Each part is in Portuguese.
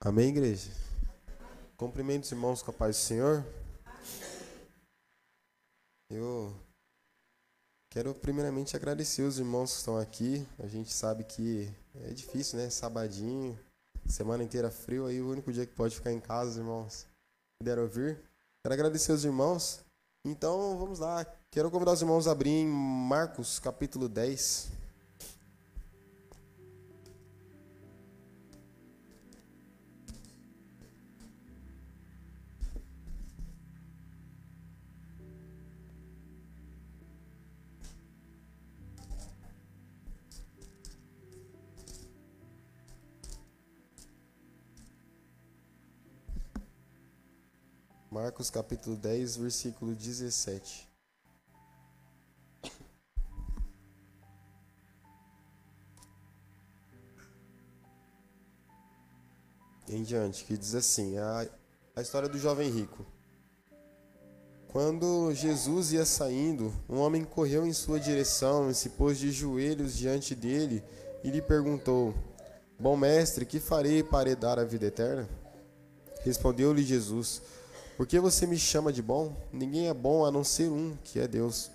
Amém, igreja? Cumprimento os irmãos com a paz do Senhor. Eu quero primeiramente agradecer os irmãos que estão aqui. A gente sabe que é difícil, né? Sabadinho, semana inteira frio, aí o único dia que pode ficar em casa, os irmãos puderam ouvir. Quero agradecer os irmãos. Então, vamos lá. Quero convidar os irmãos a abrir em Marcos, capítulo 10. Marcos capítulo 10, versículo 17. Em diante, que diz assim: a, a história do jovem rico. Quando Jesus ia saindo, um homem correu em sua direção e se pôs de joelhos diante dele e lhe perguntou: Bom mestre, que farei para herdar a vida eterna? Respondeu-lhe Jesus: Por que você me chama de bom? Ninguém é bom a não ser um, que é Deus.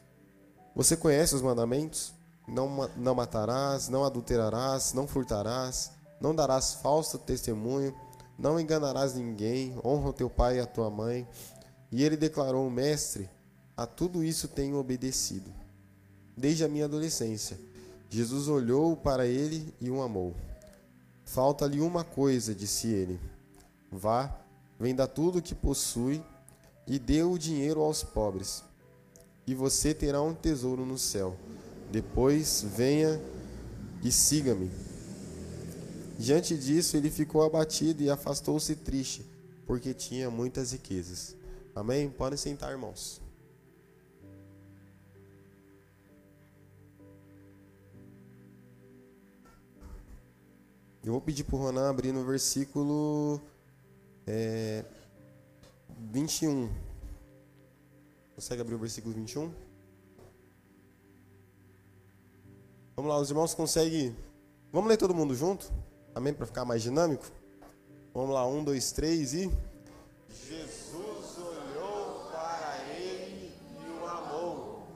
Você conhece os mandamentos? Não, não matarás, não adulterarás, não furtarás, não darás falso testemunho, não enganarás ninguém, honra o teu pai e a tua mãe. E ele declarou: Mestre, a tudo isso tenho obedecido. Desde a minha adolescência. Jesus olhou para ele e o amou. Falta-lhe uma coisa, disse ele. Vá, venda tudo o que possui e dê o dinheiro aos pobres, e você terá um tesouro no céu. Depois venha e siga-me. Diante disso, ele ficou abatido e afastou-se triste, porque tinha muitas riquezas. Amém? Podem sentar, irmãos. Eu vou pedir para o Ronan abrir no versículo é, 21. Consegue abrir o versículo 21? Vamos lá, os irmãos conseguem. Vamos ler todo mundo junto? Amém? Para ficar mais dinâmico? Vamos lá, um, dois, três e. Jesus olhou para ele e o amou.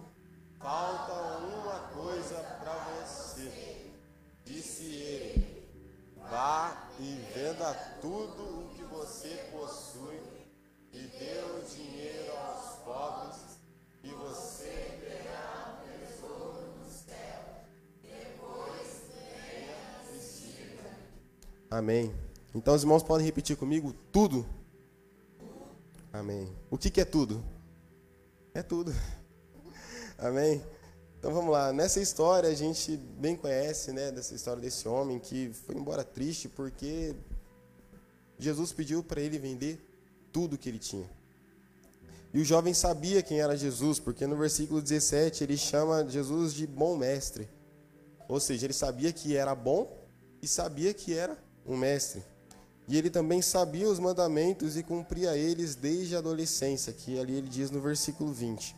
Falta uma coisa para você, disse ele. Vá e venda tudo Amém. Então os irmãos podem repetir comigo tudo. Amém. O que, que é tudo? É tudo. Amém. Então vamos lá. Nessa história a gente bem conhece, né, dessa história desse homem que foi embora triste porque Jesus pediu para ele vender tudo que ele tinha. E o jovem sabia quem era Jesus, porque no versículo 17 ele chama Jesus de bom mestre. Ou seja, ele sabia que era bom e sabia que era um mestre. E ele também sabia os mandamentos e cumpria eles desde a adolescência, que ali ele diz no versículo 20.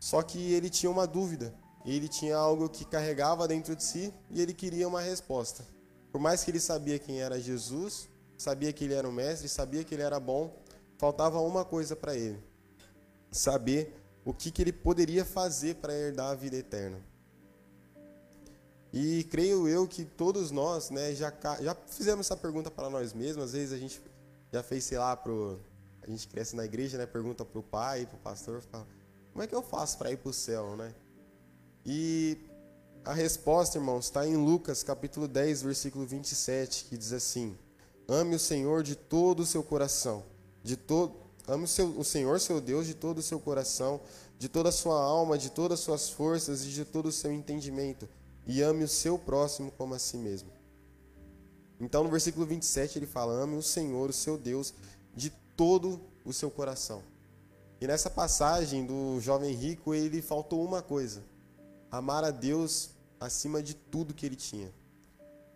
Só que ele tinha uma dúvida, ele tinha algo que carregava dentro de si e ele queria uma resposta. Por mais que ele sabia quem era Jesus, sabia que ele era o mestre, sabia que ele era bom, faltava uma coisa para ele: saber o que, que ele poderia fazer para herdar a vida eterna. E creio eu que todos nós, né, já, já fizemos essa pergunta para nós mesmos. Às vezes a gente já fez, sei lá, pro, a gente cresce na igreja, né, pergunta para o pai, para o pastor, fala, como é que eu faço para ir para o céu, né? E a resposta, irmãos, está em Lucas capítulo 10, versículo 27, que diz assim: Ame o Senhor de todo o seu coração, de todo, ame o, seu, o Senhor seu Deus de todo o seu coração, de toda a sua alma, de todas as suas forças e de todo o seu entendimento e ame o seu próximo como a si mesmo. Então, no versículo 27, ele fala: ame o Senhor, o seu Deus, de todo o seu coração. E nessa passagem do jovem rico, ele faltou uma coisa: amar a Deus acima de tudo que ele tinha.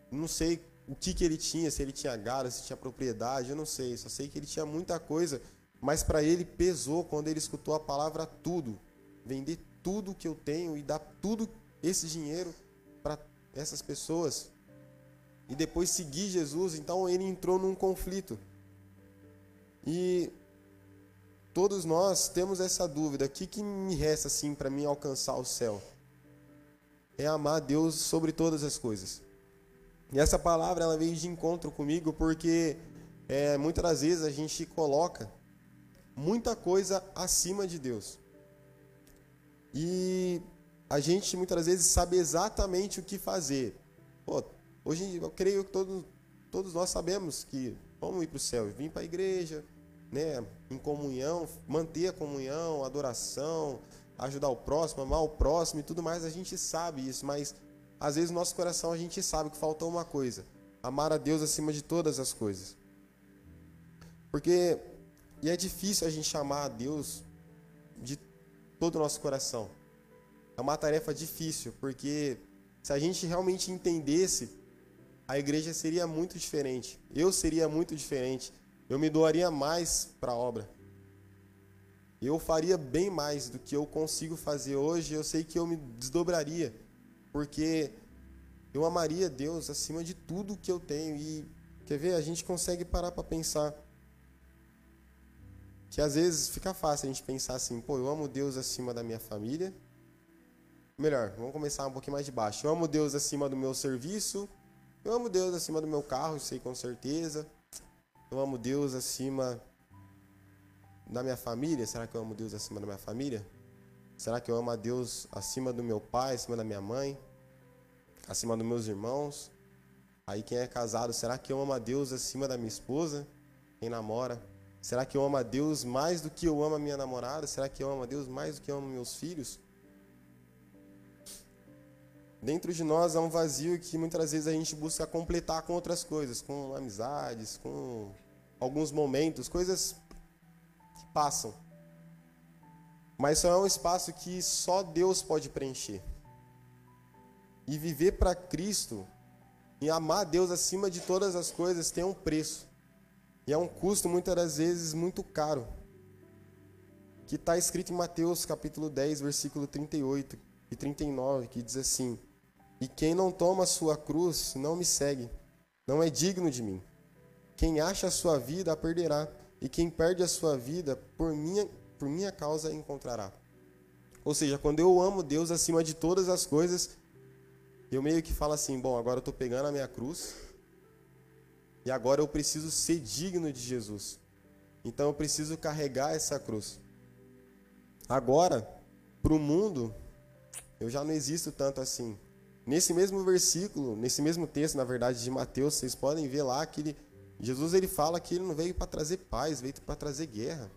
Não sei o que, que ele tinha, se ele tinha gado, se tinha propriedade, eu não sei. Só sei que ele tinha muita coisa, mas para ele pesou quando ele escutou a palavra tudo. Vender tudo que eu tenho e dar tudo esse dinheiro essas pessoas. e depois seguir Jesus, então ele entrou num conflito. E todos nós temos essa dúvida: o que, que me resta assim para mim alcançar o céu? É amar Deus sobre todas as coisas. E essa palavra ela veio de encontro comigo porque é, muitas das vezes a gente coloca muita coisa acima de Deus. E a gente muitas vezes sabe exatamente o que fazer. Pô, hoje eu creio que todos, todos nós sabemos que vamos ir para o céu, vir para a igreja, né, em comunhão, manter a comunhão, adoração, ajudar o próximo, amar o próximo e tudo mais, a gente sabe isso, mas às vezes no nosso coração a gente sabe que faltou uma coisa: amar a Deus acima de todas as coisas. Porque e é difícil a gente chamar a Deus de todo o nosso coração. É uma tarefa difícil, porque se a gente realmente entendesse, a igreja seria muito diferente. Eu seria muito diferente. Eu me doaria mais para a obra. Eu faria bem mais do que eu consigo fazer hoje. Eu sei que eu me desdobraria, porque eu amaria Deus acima de tudo que eu tenho. E quer ver? A gente consegue parar para pensar que às vezes fica fácil a gente pensar assim: pô, eu amo Deus acima da minha família, Melhor, vamos começar um pouquinho mais de baixo. Eu amo Deus acima do meu serviço. Eu amo Deus acima do meu carro, sei com certeza. Eu amo Deus acima da minha família. Será que eu amo Deus acima da minha família? Será que eu amo a Deus acima do meu pai, acima da minha mãe, acima dos meus irmãos? Aí quem é casado, será que eu amo a Deus acima da minha esposa? Quem namora? Será que eu amo a Deus mais do que eu amo a minha namorada? Será que eu amo a Deus mais do que eu amo meus filhos? Dentro de nós há um vazio que muitas vezes a gente busca completar com outras coisas, com amizades, com alguns momentos, coisas que passam. Mas só é um espaço que só Deus pode preencher. E viver para Cristo e amar Deus acima de todas as coisas tem um preço. E é um custo muitas das vezes muito caro. Que está escrito em Mateus capítulo 10, versículo 38 e 39, que diz assim: e quem não toma a sua cruz não me segue, não é digno de mim. Quem acha a sua vida a perderá, e quem perde a sua vida por minha, por minha causa encontrará. Ou seja, quando eu amo Deus acima de todas as coisas, eu meio que falo assim: bom, agora eu estou pegando a minha cruz, e agora eu preciso ser digno de Jesus. Então eu preciso carregar essa cruz. Agora, para o mundo, eu já não existo tanto assim. Nesse mesmo versículo, nesse mesmo texto, na verdade, de Mateus, vocês podem ver lá que ele, Jesus ele fala que ele não veio para trazer paz, veio para trazer guerra.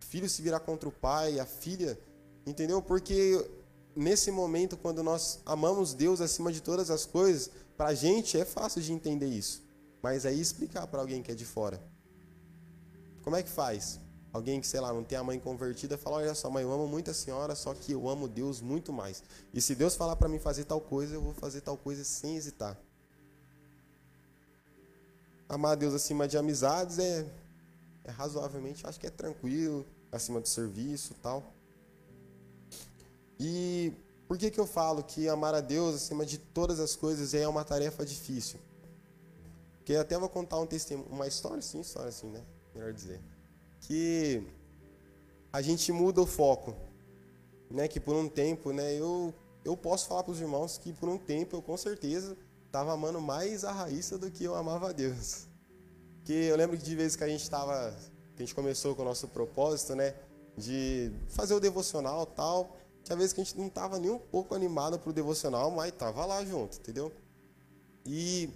O filho se virar contra o pai, a filha, entendeu? Porque nesse momento, quando nós amamos Deus acima de todas as coisas, para a gente é fácil de entender isso. Mas aí explicar para alguém que é de fora. Como é que faz? Alguém que, sei lá, não tem a mãe convertida, fala: Olha só, mãe, eu amo muito a senhora, só que eu amo Deus muito mais. E se Deus falar para mim fazer tal coisa, eu vou fazer tal coisa sem hesitar. Amar a Deus acima de amizades é, é razoavelmente, acho que é tranquilo, acima do serviço tal. E por que, que eu falo que amar a Deus acima de todas as coisas é uma tarefa difícil? Porque até vou contar um testemunho, uma história sim, história assim, né? Melhor dizer que a gente muda o foco, né? Que por um tempo, né? Eu eu posso falar para os irmãos que por um tempo eu com certeza estava amando mais a Raíssa do que eu amava a Deus. Que eu lembro que de vezes que a gente estava, que a gente começou com o nosso propósito, né? De fazer o devocional tal. Tinha vezes que a gente não estava nem um pouco animado para o devocional, mas estava lá junto, entendeu? E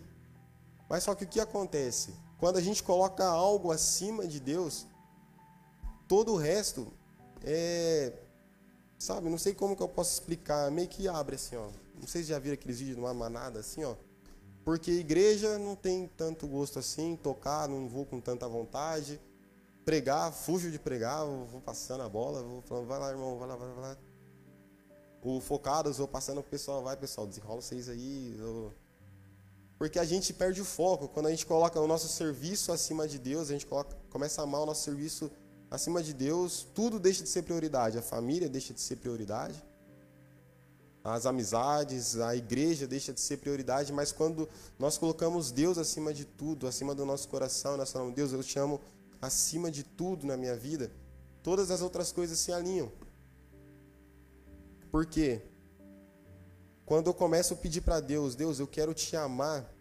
mas só que o que acontece? Quando a gente coloca algo acima de Deus, Todo o resto é. Sabe, não sei como que eu posso explicar, meio que abre assim, ó. Não sei se já viram aqueles vídeos de uma manada assim, ó. Porque igreja não tem tanto gosto assim, tocar, não vou com tanta vontade. Pregar, fujo de pregar, vou passando a bola, vou falando, vai lá, irmão, vai lá, vai lá. Vai lá. O focados, vou passando pro pessoal, vai pessoal, desenrola vocês aí. Eu... Porque a gente perde o foco. Quando a gente coloca o nosso serviço acima de Deus, a gente coloca, começa a amar o nosso serviço acima de Deus, tudo deixa de ser prioridade. A família deixa de ser prioridade. as amizades, a igreja deixa de ser prioridade, mas quando nós colocamos Deus acima de tudo, acima do nosso coração, nós falamos, Deus, eu te amo acima de tudo na minha vida, todas as outras coisas se alinham. Por quê? Quando eu começo a pedir para Deus, Deus, eu quero te amar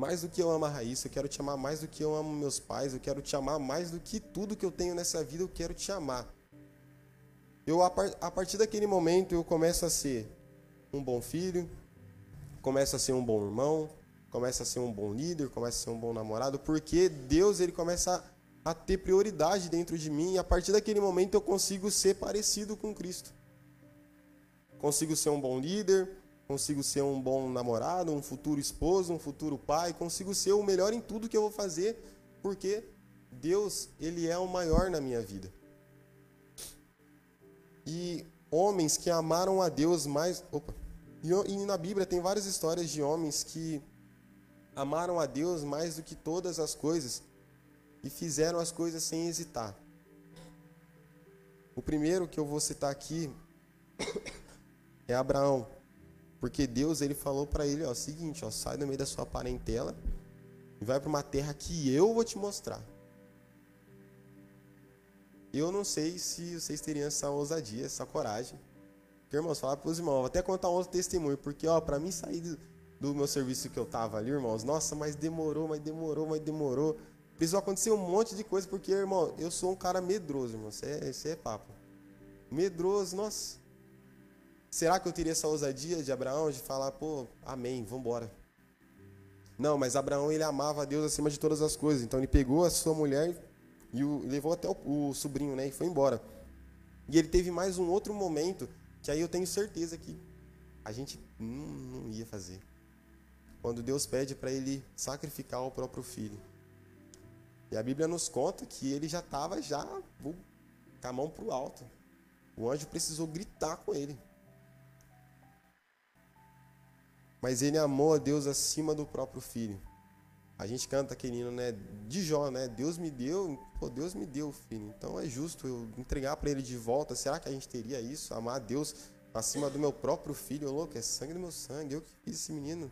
mais do que eu amo a Raíssa, eu quero te amar mais do que eu amo meus pais, eu quero te amar mais do que tudo que eu tenho nessa vida, eu quero te amar. Eu, a partir daquele momento, eu começo a ser um bom filho, começo a ser um bom irmão, começo a ser um bom líder, começo a ser um bom namorado, porque Deus ele começa a, a ter prioridade dentro de mim e a partir daquele momento eu consigo ser parecido com Cristo. Consigo ser um bom líder, consigo ser um bom namorado, um futuro esposo, um futuro pai, consigo ser o melhor em tudo que eu vou fazer, porque Deus, ele é o maior na minha vida. E homens que amaram a Deus mais, opa, e na Bíblia tem várias histórias de homens que amaram a Deus mais do que todas as coisas e fizeram as coisas sem hesitar. O primeiro que eu vou citar aqui é Abraão. Porque Deus ele falou para ele, ó, seguinte, ó, sai do meio da sua parentela e vai para uma terra que eu vou te mostrar. Eu não sei se vocês teriam essa ousadia, essa coragem. Porque, irmãos, falar para os irmãos, vou até contar um outro testemunho, porque, ó, para mim sair do, do, meu serviço que eu tava ali, irmãos, nossa, mas demorou, mas demorou, mas demorou. Precisou acontecer um monte de coisa, porque, irmão, eu sou um cara medroso, irmão, isso é, isso é papo. Medroso, nossa. Será que eu teria essa ousadia de Abraão de falar, pô, amém, vamos embora? Não, mas Abraão ele amava a Deus acima de todas as coisas. Então ele pegou a sua mulher e o, levou até o, o sobrinho, né, e foi embora. E ele teve mais um outro momento que aí eu tenho certeza que a gente não, não ia fazer. Quando Deus pede para ele sacrificar o próprio filho. E a Bíblia nos conta que ele já estava já com a mão para o alto. O anjo precisou gritar com ele. Mas ele amou a Deus acima do próprio filho. A gente canta aquele hino, né, de Jó, né? Deus me deu, pô, Deus me deu, filho. Então é justo eu entregar para ele de volta. Será que a gente teria isso? Amar a Deus acima do meu próprio filho, Ô, louco, é sangue do meu sangue. Eu que fiz esse menino.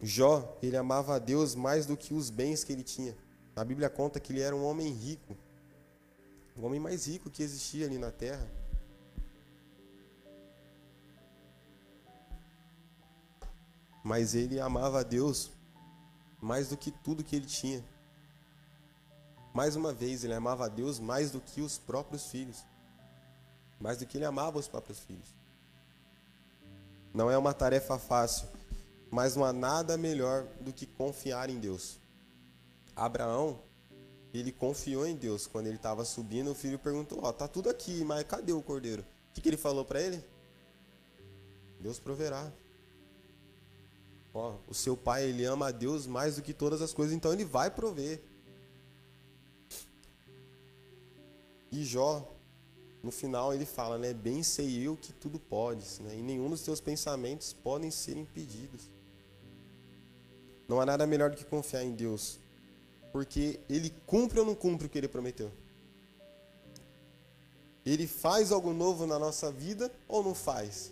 Jó, ele amava a Deus mais do que os bens que ele tinha. A Bíblia conta que ele era um homem rico. O homem mais rico que existia ali na terra. Mas ele amava a Deus mais do que tudo que ele tinha. Mais uma vez, ele amava a Deus mais do que os próprios filhos, mais do que ele amava os próprios filhos. Não é uma tarefa fácil, mas não há nada melhor do que confiar em Deus. Abraão, ele confiou em Deus. Quando ele estava subindo, o filho perguntou: Ó, oh, tá tudo aqui, mas cadê o cordeiro? O que, que ele falou para ele? Deus proverá. Ó, o seu pai, ele ama a Deus mais do que todas as coisas, então ele vai prover. E Jó, no final ele fala, né, bem sei eu que tudo podes, né, e nenhum dos teus pensamentos podem ser impedidos. Não há nada melhor do que confiar em Deus, porque ele cumpre ou não cumpre o que ele prometeu. Ele faz algo novo na nossa vida ou não faz?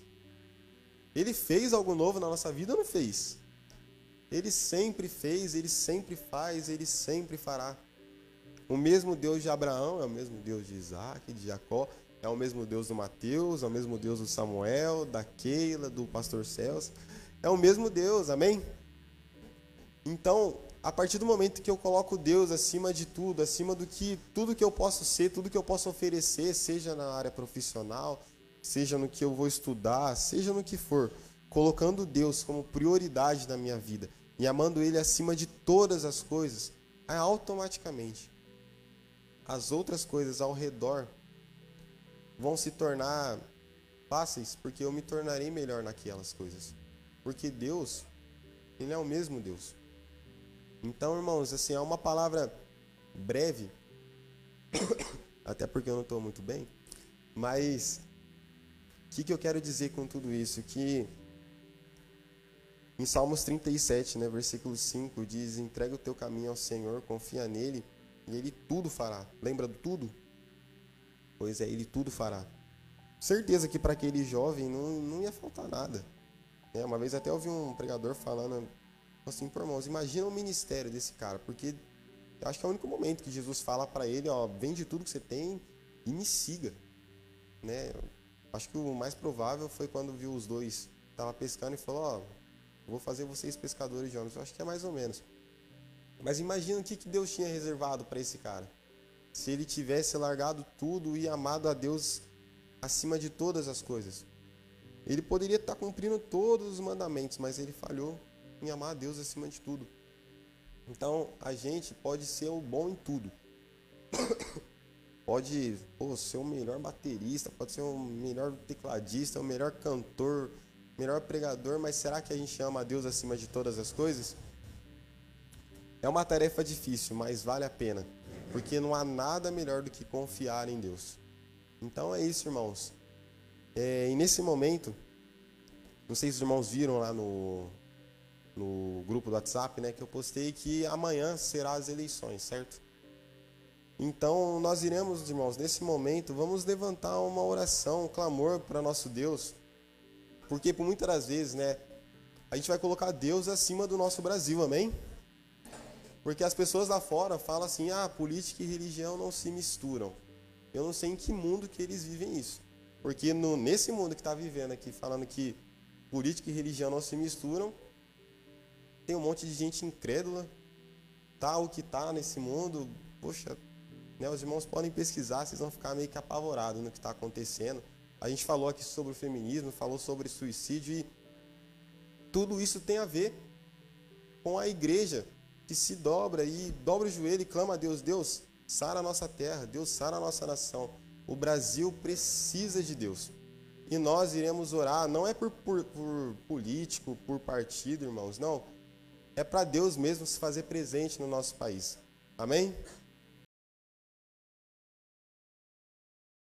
Ele fez algo novo na nossa vida ou não fez? Ele sempre fez, ele sempre faz, ele sempre fará. O mesmo Deus de Abraão é o mesmo Deus de Isaac, de Jacó, é o mesmo Deus do Mateus, é o mesmo Deus do Samuel, da Keila, do pastor Celso. É o mesmo Deus, amém? Então, a partir do momento que eu coloco Deus acima de tudo, acima do que tudo que eu posso ser, tudo que eu posso oferecer, seja na área profissional, seja no que eu vou estudar, seja no que for, colocando Deus como prioridade na minha vida e amando Ele acima de todas as coisas, automaticamente as outras coisas ao redor vão se tornar fáceis, porque eu me tornarei melhor naquelas coisas. Porque Deus, Ele é o mesmo Deus. Então, irmãos, assim, é uma palavra breve, até porque eu não estou muito bem, mas o que, que eu quero dizer com tudo isso? Que em Salmos 37, né, versículo 5, diz: Entrega o teu caminho ao Senhor, confia nele, e ele tudo fará. Lembra do tudo? Pois é, ele tudo fará. certeza que para aquele jovem não, não ia faltar nada. É, uma vez até ouvi um pregador falando assim, por irmãos, imagina o ministério desse cara, porque eu acho que é o único momento que Jesus fala para ele, ó, vende tudo que você tem e me siga, né? Acho que o mais provável foi quando viu os dois tava pescando e falou, ó, vou fazer vocês pescadores de homens. Eu acho que é mais ou menos. Mas imagina o que, que Deus tinha reservado para esse cara. Se ele tivesse largado tudo e amado a Deus acima de todas as coisas. Ele poderia estar cumprindo todos os mandamentos, mas ele falhou em amar a Deus acima de tudo. Então, a gente pode ser o bom em tudo. Pode pô, ser o melhor baterista, pode ser o melhor tecladista, o melhor cantor, melhor pregador, mas será que a gente ama a Deus acima de todas as coisas? É uma tarefa difícil, mas vale a pena, porque não há nada melhor do que confiar em Deus. Então é isso, irmãos. É, e nesse momento, não sei se os irmãos viram lá no, no grupo do WhatsApp, né, que eu postei que amanhã será as eleições, certo? Então nós iremos, irmãos, nesse momento, vamos levantar uma oração, um clamor para nosso Deus, porque por muitas das vezes, né, a gente vai colocar Deus acima do nosso Brasil, amém? Porque as pessoas lá fora falam assim: ah, política e religião não se misturam. Eu não sei em que mundo que eles vivem isso. Porque no, nesse mundo que está vivendo aqui, falando que política e religião não se misturam, tem um monte de gente incrédula, tá o que tá nesse mundo. Poxa, né, os irmãos podem pesquisar, vocês vão ficar meio que apavorados no que está acontecendo. A gente falou aqui sobre o feminismo, falou sobre suicídio e tudo isso tem a ver com a igreja que se dobra e dobra o joelho e clama a Deus: Deus, sara a nossa terra, Deus sara a nossa nação. O Brasil precisa de Deus. E nós iremos orar, não é por, por, por político, por partido, irmãos, não. É para Deus mesmo se fazer presente no nosso país. Amém?